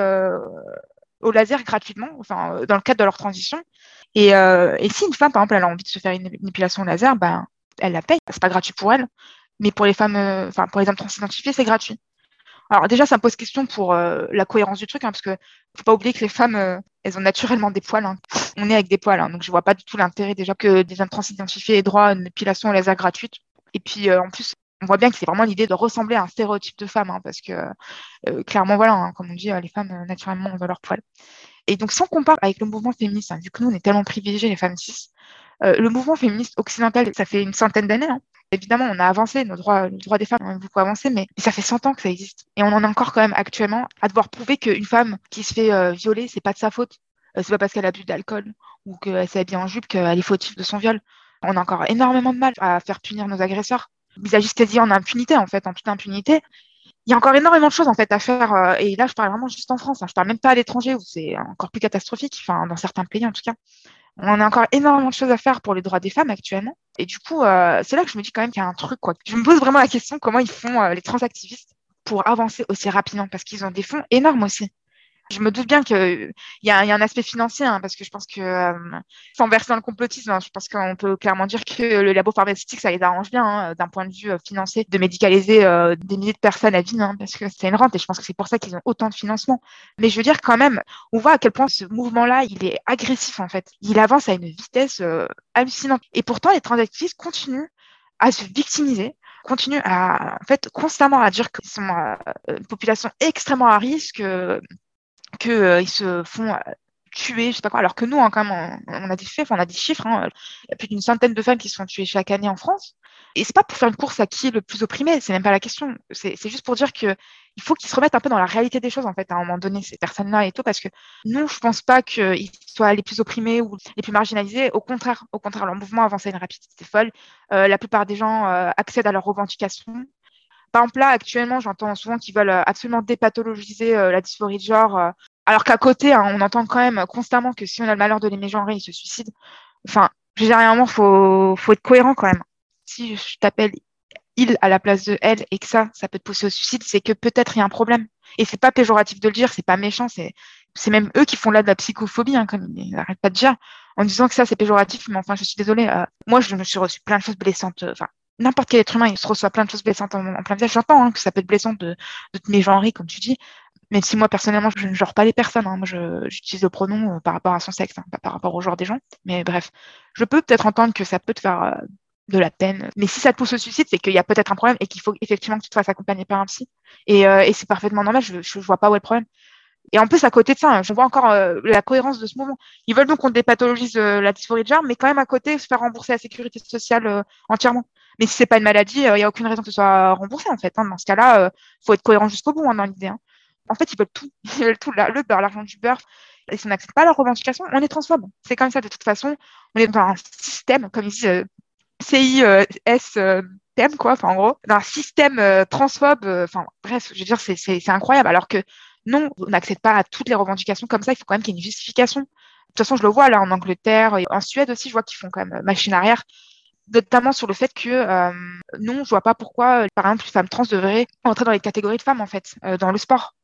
au laser gratuitement, enfin, euh, dans le cadre de leur transition. Et, euh, si une femme, par exemple, elle a envie de se faire une, épilation au laser, ben, elle la paye. C'est pas gratuit pour elle, mais pour les femmes, euh, enfin, pour les hommes transidentifiés, c'est gratuit. Alors déjà, ça me pose question pour euh, la cohérence du truc, hein, parce que faut pas oublier que les femmes, euh, elles ont naturellement des poils. Hein. On est avec des poils, hein, donc je vois pas du tout l'intérêt déjà que des hommes transidentifiés aient droit à une épilation au laser gratuite. Et puis en plus, on voit bien que c'est vraiment l'idée de ressembler à un stéréotype de femme, hein, parce que euh, clairement, voilà, hein, comme on dit, les femmes, euh, naturellement, ont leur poil. Et donc, si on compare avec le mouvement féministe, hein, vu que nous, on est tellement privilégiés, les femmes cis, euh, le mouvement féministe occidental, ça fait une centaine d'années. Évidemment, on a avancé, nos droits, des femmes ont beaucoup avancé, mais ça fait 100 ans que ça existe. Et on en est encore quand même actuellement à devoir prouver qu'une femme qui se fait euh, violer, c'est pas de sa faute. Euh, c'est pas parce qu'elle a bu d'alcool ou qu'elle s'est habillée en jupe qu'elle est fautive de son viol. On a encore énormément de mal à faire punir nos agresseurs ils agissent quasi en impunité, en fait, en toute impunité. Il y a encore énormément de choses en fait à faire. Euh, et là, je parle vraiment juste en France. Hein, je parle même pas à l'étranger où c'est encore plus catastrophique. Enfin, dans certains pays en tout cas, on a encore énormément de choses à faire pour les droits des femmes actuellement. Et du coup, euh, c'est là que je me dis quand même qu'il y a un truc quoi. Je me pose vraiment la question comment ils font euh, les transactivistes pour avancer aussi rapidement parce qu'ils ont des fonds énormes aussi. Je me doute bien qu'il y, a, y a un aspect financier, hein, parce que je pense que, euh, sans verser dans le complotisme, hein, je pense qu'on peut clairement dire que le labo pharmaceutique, ça les arrange bien, hein, d'un point de vue euh, financier, de médicaliser euh, des milliers de personnes à vie, hein, parce que c'est une rente, et je pense que c'est pour ça qu'ils ont autant de financement. Mais je veux dire, quand même, on voit à quel point ce mouvement-là, il est agressif, en fait. Il avance à une vitesse euh, hallucinante. Et pourtant, les transactivistes continuent à se victimiser, continuent à, en fait, constamment à dire qu'ils sont euh, une population extrêmement à risque, qu'ils euh, se font euh, tuer, je sais pas quoi, alors que nous, hein, quand même, on, a des faits, on a des chiffres. Hein, il y a plus d'une centaine de femmes qui sont tuées chaque année en France. Et c'est pas pour faire une course à qui est le plus opprimé, c'est même pas la question. C'est juste pour dire que il faut qu'ils se remettent un peu dans la réalité des choses, en fait, à un moment donné, ces personnes-là et tout, parce que nous, je pense pas qu'ils soient les plus opprimés ou les plus marginalisés. Au contraire, au contraire, leur mouvement avance à une rapidité folle. Euh, la plupart des gens accèdent à leurs revendications. Par exemple, là, actuellement, j'entends souvent qu'ils veulent absolument dépathologiser la dysphorie de genre, alors qu'à côté, hein, on entend quand même constamment que si on a le malheur de l'aimer genrer, il se suicide. Enfin, généralement, faut, faut être cohérent quand même. Si je t'appelle il à la place de elle et que ça, ça peut te pousser au suicide, c'est que peut-être il y a un problème. Et c'est pas péjoratif de le dire, c'est pas méchant, c'est c'est même eux qui font là de la psychophobie, hein, comme ils n'arrêtent pas de dire, en disant que ça c'est péjoratif, mais enfin je suis désolée. Euh, moi je me suis reçu plein de choses blessantes, enfin n'importe quel être humain, il se reçoit plein de choses blessantes en, en plein visage. J'entends hein, que ça peut être blessant de, de te mégenrer, comme tu dis, même si moi, personnellement, je ne genre pas les personnes. Hein. Moi, j'utilise le pronom euh, par rapport à son sexe, hein, pas par rapport au genre des gens. Mais bref, je peux peut-être entendre que ça peut te faire euh, de la peine. Mais si ça te pousse au suicide, c'est qu'il y a peut-être un problème et qu'il faut effectivement que tu te fasses accompagner par un psy. Et, euh, et c'est parfaitement normal, je ne vois pas où est le problème. Et en plus, à côté de ça, hein, je vois encore euh, la cohérence de ce mouvement. Ils veulent donc qu'on dépathologise euh, la dysphorie de genre, mais quand même à côté, se faire rembourser la sécurité sociale entièrement. Mais si c'est pas une maladie, il n'y a aucune raison que ce soit remboursé, en fait. Hein. Dans ce cas-là, il faut être cohérent jusqu'au bout hein, dans l'idée. En fait, ils veulent tout. Ils veulent tout, le beurre, l'argent du beurre. Et si on n'accepte pas leurs revendications, on est transphobe. C'est comme ça, de toute façon. On est dans un système, comme ils disent, CIS-TM, quoi, enfin, en gros, dans un système transphobe. Enfin, bref, je veux dire, c'est incroyable. Alors que non, on n'accède pas à toutes les revendications comme ça. Il faut quand même qu'il y ait une justification. toute façon, je le vois là en Angleterre et en Suède aussi, je vois qu'ils font quand même machine arrière notamment sur le fait que euh, non, je vois pas pourquoi, par exemple, une femme trans devrait entrer dans les catégories de femmes en fait, dans le sport.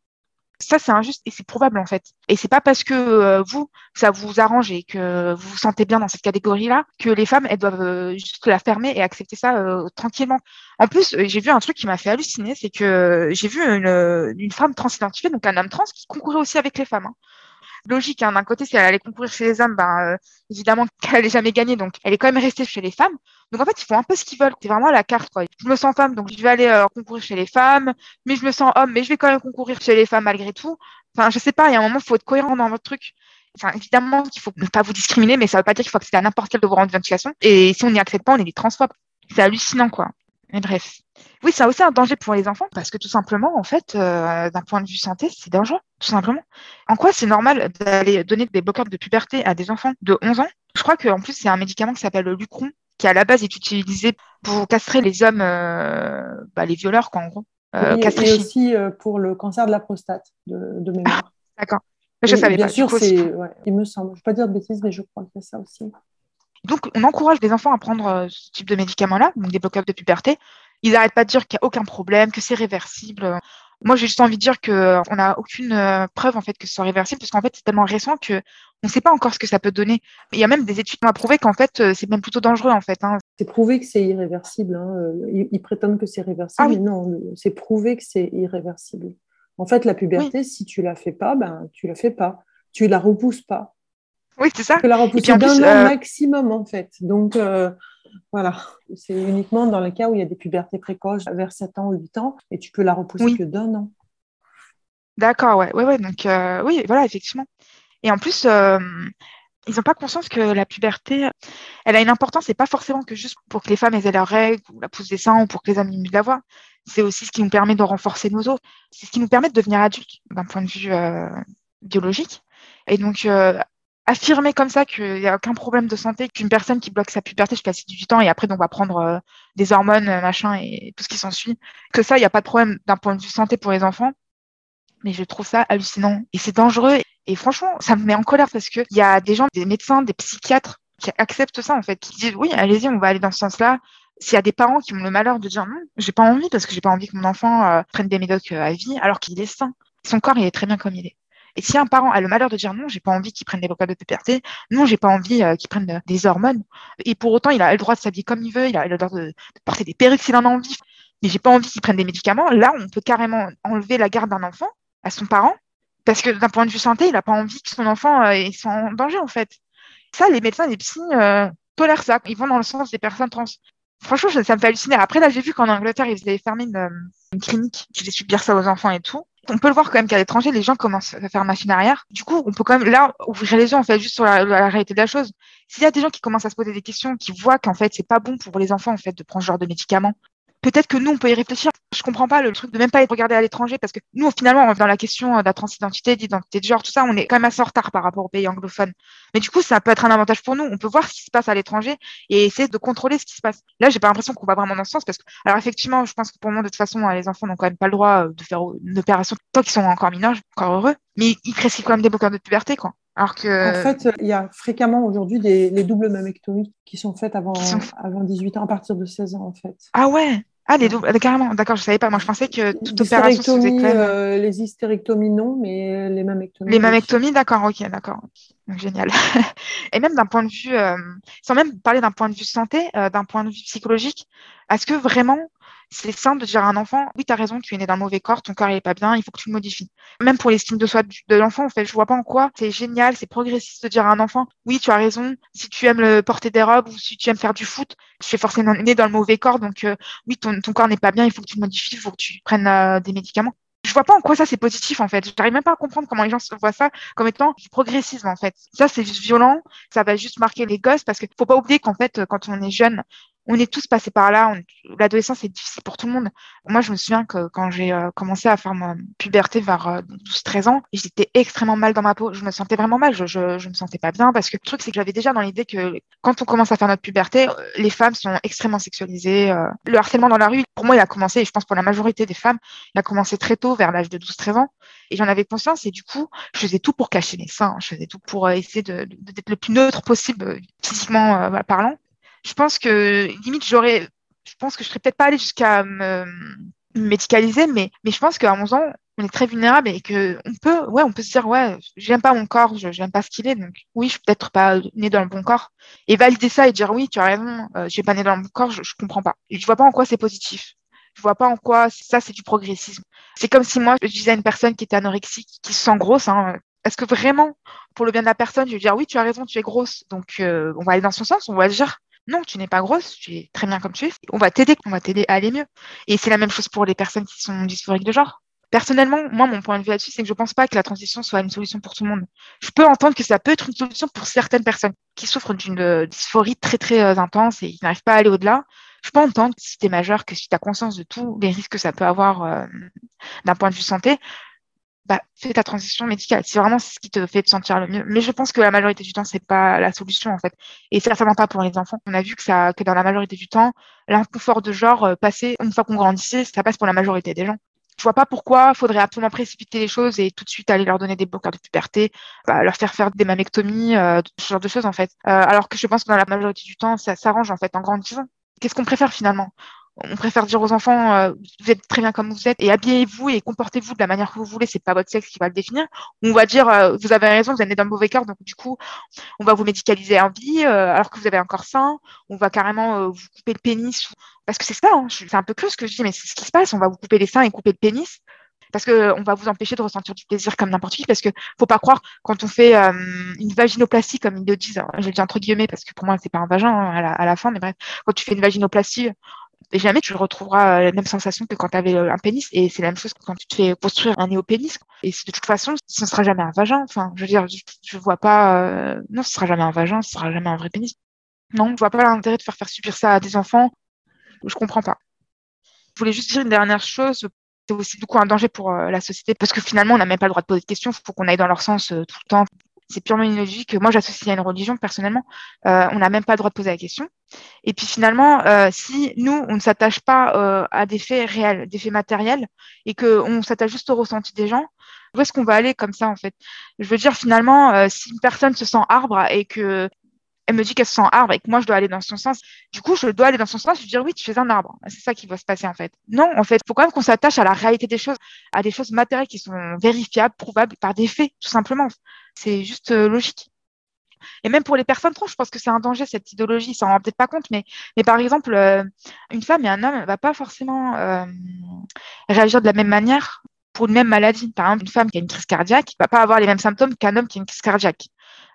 Ça, c'est injuste et c'est probable en fait. Et c'est pas parce que euh, vous, ça vous arrange et que vous vous sentez bien dans cette catégorie-là que les femmes, elles doivent euh, juste la fermer et accepter ça euh, tranquillement. En plus, j'ai vu un truc qui m'a fait halluciner, c'est que j'ai vu une, femme transidentifiée, donc un homme trans, qui concourait aussi avec les femmes. Hein logique. Hein. D'un côté, si elle allait concourir chez les hommes, ben, euh, évidemment qu'elle n'allait jamais gagner. Donc, elle est quand même restée chez les femmes. Donc, en fait, ils font un peu ce qu'ils veulent. C'est vraiment la carte. Quoi. Je me sens femme, donc je vais aller euh, concourir chez les femmes. Mais je me sens homme, mais je vais quand même concourir chez les femmes malgré tout. Enfin, je sais pas, il y a un moment, il faut être cohérent dans votre truc. Enfin, évidemment qu'il faut pas vous discriminer, mais ça ne veut pas dire qu'il faut accéder à n'importe quel de vos revendications. Et si on n'y accède pas, on est des transphobes. C'est hallucinant, quoi. Mais bref. Oui, c'est aussi un danger pour les enfants parce que tout simplement, en fait, euh, d'un point de vue santé, c'est dangereux, tout simplement. En quoi c'est normal d'aller donner des bloqueurs de puberté à des enfants de 11 ans? Je crois qu'en plus, c'est un médicament qui s'appelle le Lucron, qui à la base est utilisé pour castrer les hommes, euh, bah, les violeurs, quoi, en gros. Euh, et aussi pour le cancer de la prostate, de, mémoire. D'accord. Je savais bien pas. sûr, c'est, il me semble. Je ne vais pas dire de bêtises, mais je crois y a ça aussi. Donc, on encourage les enfants à prendre ce type de médicaments-là, donc des bloqueurs de puberté, ils n'arrêtent pas de dire qu'il n'y a aucun problème, que c'est réversible. Moi, j'ai juste envie de dire qu'on n'a aucune euh, preuve en fait que ce soit réversible, parce qu'en fait, c'est tellement récent que on ne sait pas encore ce que ça peut donner. Il y a même des études qui ont prouvé qu'en fait, euh, c'est même plutôt dangereux en fait. Hein. C'est prouvé que c'est irréversible. Hein. Ils, prétendent que c'est réversible, ah mais non, c'est prouvé que c'est irréversible. En fait, la puberté, si tu la fais pas, ben tu la fais pas. Tu la repousses pas. Oui, c'est ça. Tu la repousses d'un an euh, maximum en fait. Donc voilà, c'est uniquement dans les cas où il y a des pubertés précoces vers 7 ans ou 8 ans et tu peux la repousser que d'un an. D'accord, ouais, ouais, ouais. Donc, euh, oui, voilà, effectivement. Et en plus, euh, ils n'ont pas conscience que la puberté, elle a une importance, et pas forcément que juste pour que les femmes aient leurs règles, ou la pousse des seins, ou pour que les hommes aient de la voix. C'est aussi ce qui nous permet de renforcer nos os. C'est ce qui nous permet de devenir adultes d'un point de vue euh, biologique. Et donc, affirmer comme ça qu'il n'y a aucun problème de santé, qu'une personne qui bloque sa puberté jusqu'à 18 ans et après on va prendre euh, des hormones, euh, machin et tout ce qui s'ensuit, que ça, il n'y a pas de problème d'un point de vue santé pour les enfants. Mais je trouve ça hallucinant et c'est dangereux. Et franchement, ça me met en colère parce qu'il y a des gens, des médecins, des psychiatres qui acceptent ça en fait, qui disent oui, allez-y, on va aller dans ce sens-là. S'il y a des parents qui ont le malheur de dire non, j'ai pas envie parce que j'ai pas envie que mon enfant euh, prenne des médocs à vie alors qu'il est sain. Son corps, il est très bien comme il est. Et si un parent a le malheur de dire non, j'ai pas envie qu'il prenne des blocages de puberté, non, j'ai pas envie euh, qu'il prenne des hormones, et pour autant, il a le droit de s'habiller comme il veut, il a le droit de, porter des perruques s'il en a envie, mais j'ai pas envie qu'il prenne des médicaments, là, on peut carrément enlever la garde d'un enfant à son parent, parce que d'un point de vue santé, il a pas envie que son enfant euh, soit en danger, en fait. Ça, les médecins, les psys euh, tolèrent ça. Ils vont dans le sens des personnes trans. Franchement, ça, me fait halluciner. Après, là, j'ai vu qu'en Angleterre, ils avaient fermé une, une clinique qui faisait subir ça aux enfants et tout on peut le voir quand même qu'à l'étranger, les gens commencent à faire machine arrière. Du coup, on peut quand même là ouvrir les yeux en fait juste sur la, réalité de la chose. S'il y a des gens qui commencent à se poser des questions, qui voient qu'en fait c'est pas bon pour les enfants en fait de prendre ce genre de médicaments, peut-être que nous, on peut y réfléchir. Je comprends pas le truc de même pas être regardé à l'étranger parce que nous, finalement, dans la question de la transidentité, d'identité de genre, tout ça, on est quand même assez en retard par rapport aux pays anglophones. Mais du coup, ça peut être un avantage pour nous. On peut voir ce qui se passe à l'étranger et essayer de contrôler ce qui se passe. Là, j'ai pas l'impression qu'on va vraiment dans ce sens parce que, alors effectivement, je pense que pour moi, de toute façon, les enfants n'ont quand même pas le droit de faire une opération tant qu'ils sont encore mineurs, encore heureux. Mais ils prescrivent quand même des bloqueurs de puberté, quoi. Alors que... En fait, il y a fréquemment aujourd'hui des les doubles mammectomies qui sont faites avant, avant 18 ans, à partir de 16 ans, en fait. Ah ouais? Ah, les doubles, carrément, d'accord, je savais pas. Moi, je pensais que toute opération se faisait euh, les hystérectomies, non, mais les mammectomies. Les mammectomies, d'accord, ok, d'accord. Génial. Et même d'un point de vue, euh, sans même parler d'un point de vue santé, euh, d'un point de vue psychologique, est-ce que vraiment c'est simple de dire à un enfant, oui, tu as raison, tu es né dans le mauvais corps, ton corps n'est pas bien, il faut que tu le modifies. Même pour l'estime de soi de l'enfant, en fait, je vois pas en quoi c'est génial, c'est progressiste de dire à un enfant, oui, tu as raison, si tu aimes porter des robes ou si tu aimes faire du foot, tu es forcément né dans le mauvais corps, donc euh, oui, ton, corps n'est pas bien, il faut que tu le modifies, il faut que tu prennes euh, des médicaments je vois pas en quoi ça c'est positif en fait. Je n'arrive même pas à comprendre comment les gens voient ça comme étant du progressisme en fait. Ça c'est juste violent, ça va juste marquer les gosses parce qu'il faut pas oublier qu'en fait quand on est jeune, on est tous passés par là. L'adolescence est difficile pour tout le monde. Moi, je me souviens que quand j'ai euh, commencé à faire ma puberté vers 12-13 euh, ans, j'étais extrêmement mal dans ma peau. Je me sentais vraiment mal. Je, je, je me sentais pas bien parce que le truc, c'est que j'avais déjà dans l'idée que quand on commence à faire notre puberté, euh, les femmes sont extrêmement sexualisées. Le harcèlement dans la rue, pour moi, il a commencé, et je pense pour la majorité des femmes, il a commencé très tôt, vers l'âge de 12-13 ans. Et j'en avais conscience et du coup, je faisais tout pour cacher mes seins. Je faisais tout pour essayer d'être de, d'être le plus neutre possible, physiquement parlant je pense que limite j'aurais, je pense que je serais peut-être pas allée jusqu'à me, médicaliser, mais, mais je pense qu'à 11 ans, on est très vulnérable et que on peut, ouais, on peut se dire, ouais, j'aime pas mon corps, je j'aime pas ce qu'il est, donc oui, je suis peut-être pas née dans le bon corps. Et valider ça et dire, oui, tu as raison, euh, suis pas née dans le bon corps, je, je comprends pas. Et je vois pas en quoi c'est positif. Je vois pas en quoi ça, c'est du progressisme. C'est comme si moi, je disais à une personne qui était anorexique, qui se sent grosse, hein, est-ce que vraiment, pour le bien de la personne, je vais dire, oui, tu as raison, tu es grosse, donc euh, on va aller dans son sens, on va dire, non, tu n'es pas grosse, tu es très bien comme tu es. On va t'aider, on va t'aider à aller mieux. Et c'est la même chose pour les personnes qui sont dysphoriques de genre. Personnellement, moi, mon point de vue là-dessus, c'est que je ne pense pas que la transition soit une solution pour tout le monde. Je peux entendre que ça peut être une solution pour certaines personnes qui souffrent d'une euh, dysphorie très, très euh, intense et qui n'arrivent pas à aller au-delà. Je peux entendre, si tu es majeur, que si tu as conscience de tous les risques que ça peut avoir euh, d'un point de vue santé, bah, fais ta transition médicale. C'est vraiment ce qui te fait te sentir le mieux. Mais je pense que la majorité du temps, c'est pas la solution, en fait. Et certainement pas pour les enfants. On a vu que ça, que dans la majorité du temps, l'inconfort de genre euh, passé, une fois qu'on grandissait, ça passe pour la majorité des gens. Je vois pas pourquoi faudrait absolument précipiter les choses et tout de suite aller leur donner des bloqueurs de puberté, bah, leur faire faire des mammectomies, euh, ce genre de choses, en fait. Euh, alors que je pense que dans la majorité du temps, ça s'arrange, en fait, en grandissant. Qu'est-ce qu'on préfère finalement? On préfère dire aux enfants, euh, vous êtes très bien comme vous êtes et habillez-vous et comportez-vous de la manière que vous voulez, c'est pas votre sexe qui va le définir. On va dire, euh, vous avez raison, vous êtes né d'un mauvais cœur, donc du coup, on va vous médicaliser en vie euh, alors que vous avez un corps sain. On va carrément vous couper le pénis parce que c'est ça. Hein, c'est un peu creux ce que je dis, mais c'est ce qui se passe. On va vous couper les seins et couper le pénis parce qu'on va vous empêcher de ressentir du plaisir comme n'importe qui, parce que faut pas croire quand on fait une vaginoplastie, comme ils le disent, je le dis entre guillemets, parce que pour moi c'est pas un vagin hein, à, la, à, la, fin, mais bref, quand tu fais une vaginoplastie, et jamais tu retrouveras la même sensation que quand tu avais euh, un pénis. Et c'est la même chose que quand tu te fais construire un néopénis. Et de toute façon, ce ne sera jamais un vagin. Enfin, je veux dire, je, vois pas. Euh, non, ce sera jamais un vagin, ce sera jamais un vrai pénis. Non, je vois pas l'intérêt de faire subir ça à des enfants. Je comprends pas. Je voulais juste dire une dernière chose. C'est aussi beaucoup un danger pour euh, la société parce que finalement, on n'a même pas le droit de poser de questions. Il faut qu'on aille dans leur sens tout le temps c'est purement une logique que moi j'associe à une religion personnellement. Euh, on n'a même pas le droit de poser la question. Et puis finalement, euh, si nous, on ne s'attache pas euh, à des faits réels, des faits matériels, et qu'on s'attache juste au ressenti des gens, où est-ce qu'on va aller comme ça en fait? Je veux dire finalement, si une personne se sent arbre et que elle me dit qu'elle se sent arbre et que moi je dois aller dans son sens. Du coup, je dois aller dans son sens, je vais dire oui, tu fais un arbre. C'est ça qui va se passer en fait. Non, en fait, il faut quand même qu'on s'attache à la réalité des choses, à des choses matérielles qui sont vérifiables, prouvables par des faits, tout simplement. C'est juste euh, logique. Et même pour les personnes trans, je pense que c'est un danger, cette idéologie. Ça ne rend peut-être pas compte, mais, mais par exemple, euh, une femme et un homme ne va pas forcément euh, réagir de la même manière pour une même maladie. Par exemple, une femme qui a une crise cardiaque ne va pas avoir les mêmes symptômes qu'un homme qui a une crise cardiaque.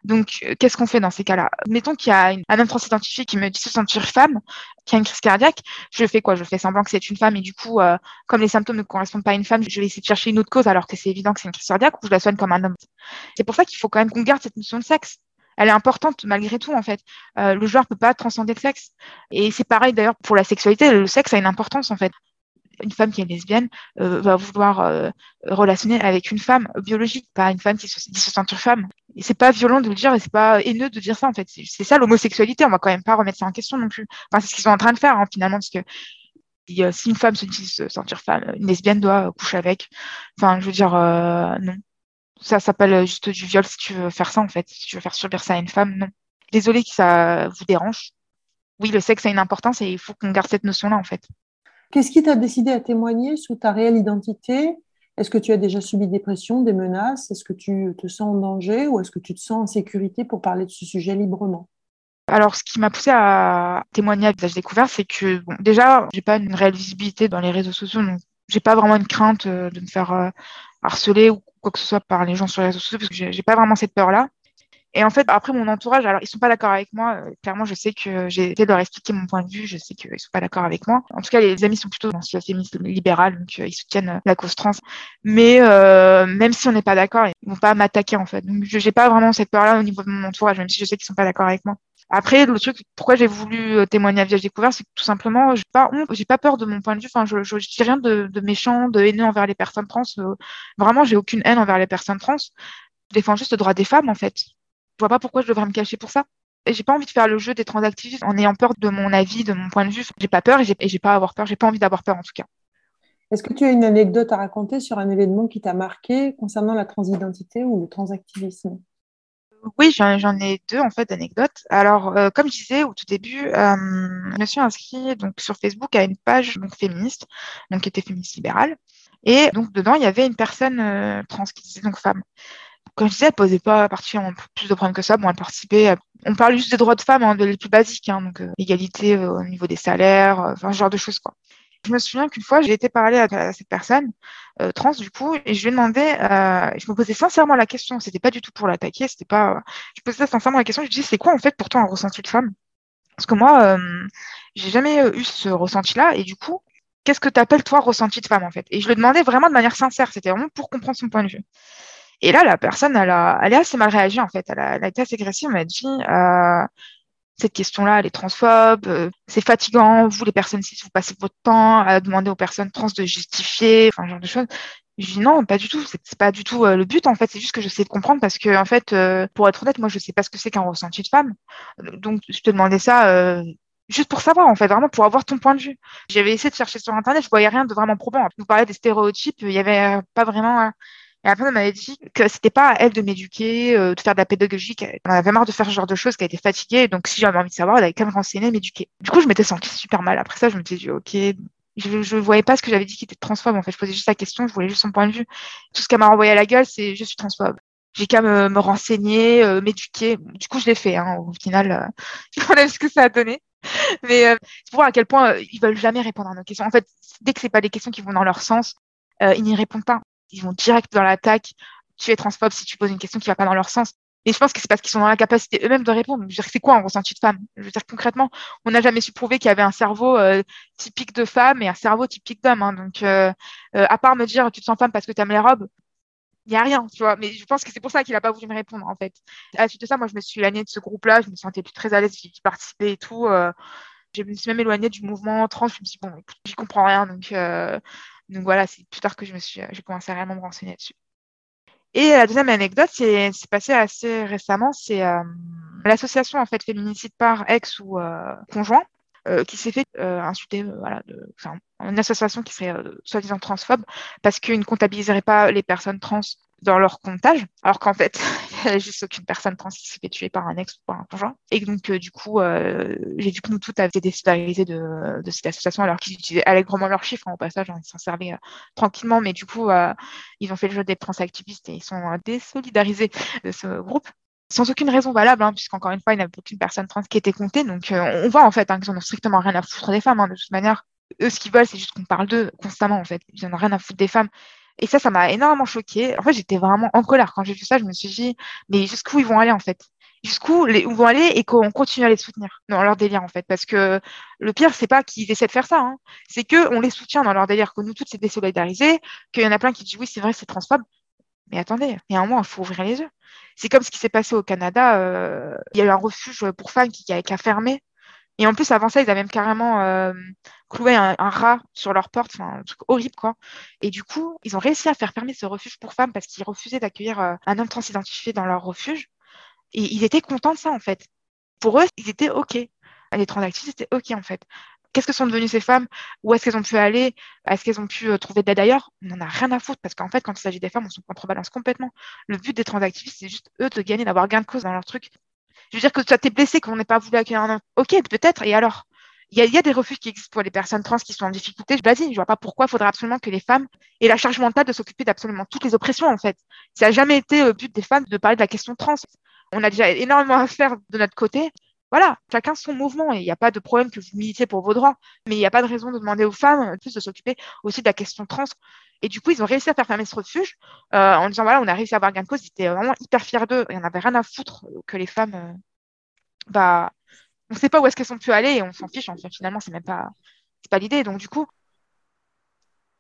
Donc, euh, qu'est-ce qu'on fait dans ces cas-là? Mettons qu'il y a un homme transidentifié qui me dit se sentir femme, qui a une crise cardiaque. Je fais quoi? Je fais semblant que c'est une femme et du coup, euh, comme les symptômes ne correspondent pas à une femme, je vais essayer de chercher une autre cause alors que c'est évident que c'est une crise cardiaque ou je la soigne comme un homme? C'est pour ça qu'il faut quand même qu'on garde cette notion de sexe. Elle est importante malgré tout en fait. Euh, le genre peut pas transcender le sexe. Et c'est pareil d'ailleurs pour la sexualité. Le sexe a une importance en fait une femme qui est lesbienne euh, va vouloir relationner avec une femme biologique, pas une femme qui se, qui se sentir femme. Et c'est pas violent de le dire et c'est pas haineux de dire ça en fait. C'est ça l'homosexualité. On va quand même pas remettre ça en question non plus. Enfin, c'est ce qu'ils sont en train de faire hein, finalement parce que si une femme se dit se sentir femme, une lesbienne doit coucher avec. Enfin, je veux dire, euh, non. Ça s'appelle juste du viol si tu veux faire ça en fait. Si tu veux faire subir ça à une femme, non. Désolée que ça vous dérange. Oui, le sexe a une importance et il faut qu'on garde cette notion-là en fait. Qu'est-ce qui t'a décidé à témoigner sous ta réelle identité Est-ce que tu as déjà subi des pressions, des menaces? Est-ce que tu te sens en danger ou est-ce que tu te sens en sécurité pour parler de ce sujet librement? Alors, ce qui m'a poussé à témoigner à visage découvert, c'est que bon, déjà, j'ai pas une réelle visibilité dans les réseaux sociaux, donc j'ai pas vraiment une crainte euh, de me faire euh, harceler ou quoi que ce soit par les gens sur les réseaux sociaux, parce que j'ai pas vraiment cette peur-là. Et en fait, après mon entourage, alors ils sont pas d'accord avec moi. Euh, clairement, je sais que j'ai essayé de leur expliquer mon point de vue. Je sais qu'ils sont pas d'accord avec moi. En tout cas, les amis sont plutôt dans le féministe libéral, donc euh, ils soutiennent euh, la cause trans. Mais même si on n'est pas d'accord, ils vont pas m'attaquer en fait. Donc, je n'ai pas vraiment cette peur-là au niveau de mon entourage, même si je sais qu'ils sont pas d'accord avec moi. Après, le truc, pourquoi j'ai voulu témoigner à Viage Découvert, c'est que tout simplement, j'ai pas j'ai pas peur de mon point de vue. Enfin, je, je, dis rien de, de, méchant, de haineux envers les personnes trans. Vraiment, j'ai aucune haine envers les personnes trans. Je défends juste le droit des femmes, en fait. Je vois pas pourquoi je devrais me cacher pour ça. Et j'ai pas envie de faire le jeu des transactivistes en ayant peur de mon avis, de mon point de vue. J'ai pas peur et j'ai pas à avoir peur. J'ai pas envie d'avoir peur, en tout cas. Est-ce que tu as une anecdote à raconter sur un événement qui t'a marqué concernant la transidentité ou le transactivisme? Oui, j'en ai deux en fait d'anecdotes. Alors, euh, comme je disais au tout début, euh, je me suis inscrite donc sur Facebook à une page donc féministe, donc qui était féministe libérale, et donc dedans il y avait une personne euh, trans qui disait donc femme. Comme je disais, elle posait pas particulièrement plus de problèmes que ça. Bon, elle participait. On parle juste des droits de femmes, hein, les plus basiques, hein, donc égalité au niveau des salaires, enfin ce genre de choses. Je me souviens qu'une fois, j'ai été parler à, cette personne euh, trans du coup, et je lui ai demandé, euh, je me posais sincèrement la question, c'était pas du tout pour l'attaquer, c'était pas, je posais sincèrement la question, je lui disais, c'est quoi en fait pour toi un ressenti de femme? Parce que moi, euh, j'ai jamais eu ce ressenti-là, et du coup, qu'est-ce que tu appelles toi ressenti de femme en fait? Et je lui demandais vraiment de manière sincère, c'était vraiment pour comprendre son point de vue. Et là, la personne, elle a, elle a assez mal réagi en fait, elle a, été assez agressive, elle m'a dit, euh, cette question-là, elle est transphobe, euh, c'est fatigant, vous les personnes cis, vous passez votre temps à demander aux personnes trans de justifier, enfin, genre de choses. Je dis non, pas du tout, c'est pas du tout euh, le but en fait, c'est juste que je sais de comprendre parce que en fait, pour être honnête, moi je sais pas ce que c'est qu'un ressenti de femme. Donc je te demandais ça juste pour savoir en fait, vraiment pour avoir ton point de vue. J'avais essayé de chercher sur internet, je voyais rien de vraiment probant. Vous parlez des stéréotypes, il y avait pas vraiment et après, elle m'avait dit que c'était pas à elle de m'éduquer, euh, de faire de la pédagogie. Elle avait marre de faire ce genre de choses, qu'elle était fatiguée. Donc, si j'avais envie de savoir, elle avait quand même renseigné, m'éduquer. Du coup, je m'étais sentie super mal. Après ça, je me suis dit, OK, je ne voyais pas ce que j'avais dit qui était transphobe. En fait, je posais juste la question, je voulais juste son point de vue. Tout ce qu'elle m'a renvoyé à la gueule, c'est je suis transphobe. J'ai qu'à me, me, renseigner, euh, m'éduquer. Du coup, je l'ai fait. Hein, au final, euh, je ce que ça a donné. Mais euh, c'est pour voir à quel point ils veulent jamais répondre à nos questions. En fait, dès que c'est pas des questions qui vont dans leur sens, ils n'y répondent pas ils vont direct dans l'attaque. Tu es transphobe si tu poses une question qui va pas dans leur sens. Et je pense que c'est parce qu'ils sont dans la capacité eux-mêmes de répondre. Je veux dire, c'est quoi un ressenti de femme? Je veux dire, concrètement, on n'a jamais su prouver qu'il y avait un cerveau euh, typique de femme et un cerveau typique d'homme. Hein. Donc, euh, euh, à part me dire, tu te sens femme parce que tu aimes les robes, il n'y a rien, tu vois. Mais je pense que c'est pour ça qu'il n'a pas voulu me répondre, en fait. À la suite de ça, moi, je me suis éloignée de ce groupe-là. Je me sentais plus très à l'aise d'y participer et tout. je me suis même éloignée du mouvement trans. Je me suis dit, bon, j'y comprends rien. Donc, donc voilà, c'est plus tard que je me suis, j'ai commencé à réellement me renseigner dessus. Et la deuxième anecdote, c'est passé assez récemment, c'est euh, l'association en fait féminicide par ex ou euh, conjoint euh, qui s'est fait insulter, voilà, une association qui serait soi-disant transphobe parce qu'ils ne comptabiliserait pas les personnes trans dans leur comptage, alors qu'en fait, juste aucune personne trans qui s'est fait par un ex ou par un conjoint. Et donc, euh, du coup, euh, j'ai vu que nous toutes avaient été désolidarisées de, cette association, alors qu'ils utilisaient allègrement leurs chiffres, hein, au passage, hein, ils s'en servaient euh, tranquillement, mais du coup, ils ont fait le jeu des transactivistes et ils sont désolidarisés de ce groupe sans aucune raison valable, hein, puisqu'encore une fois, il n'y avait aucune personne trans qui était comptée. Donc, on voit en fait hein, qu'ils n'en ont strictement rien à foutre des femmes. De toute manière, eux, ce qu'ils veulent, c'est juste qu'on parle d'eux constamment, en fait. Ils n'en ont rien à foutre des femmes. Et ça, ça m'a énormément choquée. En fait, j'étais vraiment en colère quand j'ai vu ça. Je me suis dit, mais jusqu'où ils vont aller en fait? Jusqu'où ils vont aller et qu'on continue à les soutenir dans leur délire en fait? Parce que le pire, c'est pas qu'ils essaient de faire ça, hein. c'est que on les soutient dans leur délire, que nous toutes c'est désolidarisé, qu'il y en a plein qui disent oui, c'est vrai, c'est transphobe. Mais attendez, il y a un moment, il faut ouvrir les yeux. C'est comme ce qui s'est passé au Canada. Euh, il y a eu un refuge pour femmes qui, qui a fermé et en plus, avant ça, ils avaient même carrément euh, cloué un, rat sur leur porte, enfin, un truc horrible, quoi. Et du coup, ils ont réussi à faire fermer ce refuge pour femmes parce qu'ils refusaient d'accueillir euh, un homme trans identifié dans leur refuge. Et ils étaient contents de ça, en fait. Pour eux, ils étaient OK. Les transactifs, c'était OK, en fait. Qu'est-ce que sont devenues ces femmes? Où est-ce qu'elles ont pu aller? Est-ce qu'elles ont pu euh, trouver d'aide ailleurs? On n'en a rien à foutre parce qu'en fait, quand il s'agit des femmes, on se contrebalance complètement. Le but des transactivistes, c'est juste eux de gagner, d'avoir gain de cause dans leur truc. Je veux dire que tu t'es blessé, qu'on n'ait pas voulu accueillir un homme. Ok, peut-être. Et alors? Il y, a, des refuges qui existent pour les personnes trans qui sont en difficulté. Vas-y, je vois pas pourquoi il faudrait absolument que les femmes aient la charge mentale de s'occuper d'absolument toutes les oppressions, en fait. Ça n'a jamais été le but des femmes de parler de la question trans. On a déjà énormément à faire de notre côté. Voilà, chacun son mouvement et il n'y a pas de problème que vous militiez pour vos droits. Mais il n'y a pas de raison de demander aux femmes plus de s'occuper aussi de la question trans. Et du coup, ils ont réussi à faire fermer ce refuge euh, en disant voilà, on a réussi à avoir gain de cause. Ils étaient vraiment hyper fiers d'eux. Il n'y en avait rien à foutre que les femmes euh, bah, on ne sait pas où est-ce qu'elles sont pu aller et on s'en fiche. Enfin, finalement, c'est même pas, pas l'idée. Donc, du coup,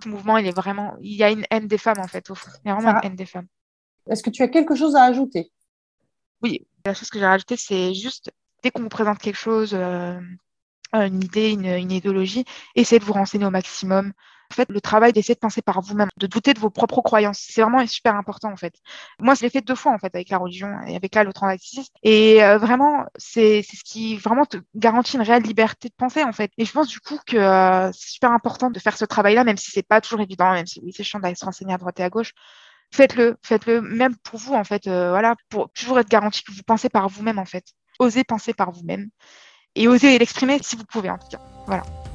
ce mouvement, il est vraiment, il y a une haine des femmes en fait. Au fond. Il y a vraiment une haine des femmes. Est-ce que tu as quelque chose à ajouter? Oui, la chose que j'ai rajoutée, c'est juste dès qu'on vous présente quelque chose, une idée, une, une idéologie, essayez de vous renseigner au maximum, en fait, le travail d'essayer de penser par vous-même, de douter de vos propres croyances, c'est vraiment super important en fait. Moi, je l'ai fait deux fois en fait avec la religion et avec là le transactivisme. Et euh, vraiment, c'est ce qui vraiment te garantit une réelle liberté de penser en fait. Et je pense du coup que euh, c'est super important de faire ce travail-là, même si c'est pas toujours évident, même si oui, c'est chiant d'aller se renseigner à droite et à gauche faites-le, faites-le même pour vous en fait, euh, voilà, pour toujours être garanti que vous pensez par vous-même en fait. Osez penser par vous-même et osez l'exprimer si vous pouvez en tout cas. Voilà.